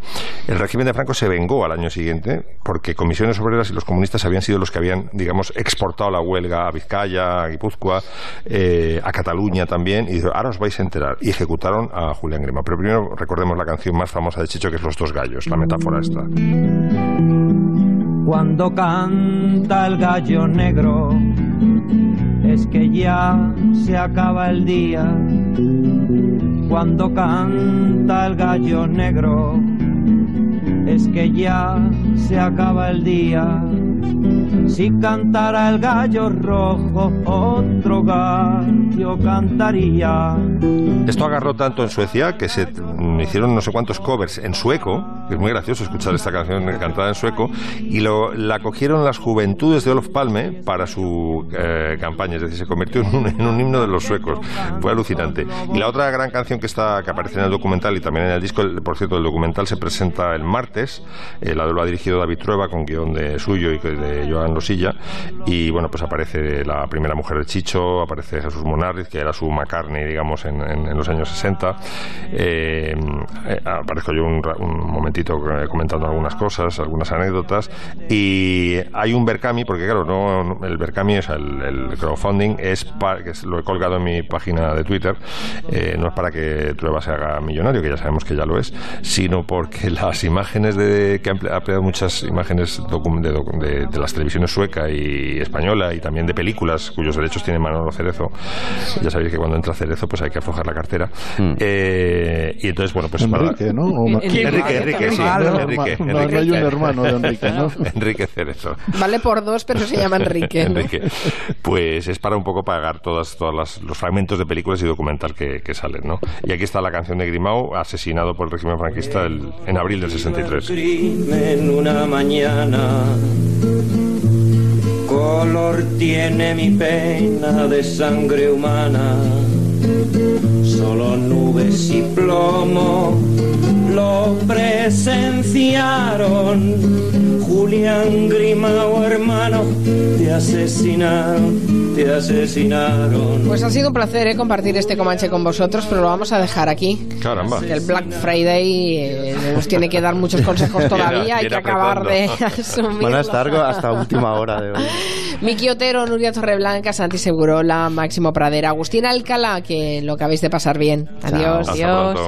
El régimen de Franco se vengó al año siguiente porque comisiones obreras y los comunistas habían sido los que habían, digamos, exportado la huelga a Vizcaya, a Guipúzcoa, eh, a Cataluña también, y ahora os vais a enterar. Y ejecutaron a Julián Grima. Pero primero recordemos la canción más famosa de Chicho, que es Los dos gallos, la metáfora esta. Cuando canta el gallo negro, es que ya se acaba el día. Cuando canta el gallo negro, es que ya se acaba el día. Si cantara el gallo rojo, otro gallo cantaría. Esto agarró tanto en Suecia que se hicieron no sé cuántos covers en sueco, es muy gracioso escuchar esta canción cantada en sueco, y lo, la cogieron las juventudes de Olof Palme para su eh, campaña, es decir, se convirtió en un, himno de los suecos. Fue alucinante. Y la otra gran canción que, está, que aparece en el documental y también en el disco, por cierto, el documental se presenta el martes, eh, la lo ha dirigido David Trueba con guion de suyo y de Joan Losilla, y bueno, pues aparece la primera mujer de Chicho, aparece Jesús Monarriz, que era su McCartney, digamos, en, los años 60. Eh, eh, aparezco yo un, un momentito eh, comentando algunas cosas, algunas anécdotas, y hay un Berkami, porque claro, no, el Berkami, o sea, el, crowdfunding, es para, que lo he colgado en mi página de Twitter, no es para que Trueba se haga millonario, que ya sabemos que ya lo es, sino porque las imágenes de que ha empleado muchas imágenes de, de- de las televisiones sueca y española y también de películas cuyos derechos tiene Manolo Cerezo. Ya sabéis que cuando entra Cerezo pues hay que aflojar la cartera. Eh, y entonces, bueno, pues para- Enrique, ¿no? O Ma- Enrique, Enrique, sí, No, Enrique, no, no Enrique. hay un hermano de Enrique, ¿no? Enrique Cerezo. Vale por dos, pero se llama Enrique. ¿no? Enrique. Pues es para un poco pagar todas, todas las- los fragmentos de películas y documental que, que salen, ¿no? Y aquí está la canción de Grimao, asesinado por el régimen franquista el- en abril del 63. crimen una mañana. Color tiene mi pena de sangre humana. Solo nubes y plomo lo presenciaron. Julián Grimao, hermano, te asesinaron, te asesinaron. Pues ha sido un placer ¿eh? compartir este Comanche con vosotros, pero lo vamos a dejar aquí. Caramba. Que el Black Friday eh, nos tiene que dar muchos consejos todavía, hay que acabar de asumir. Van a estar hasta última hora de hoy. Miki Otero, Nuria Torreblanca, Santi Segurola, Máximo Pradera, Agustín Alcalá, que lo acabéis de pasar bien. Adiós. Hasta pronto.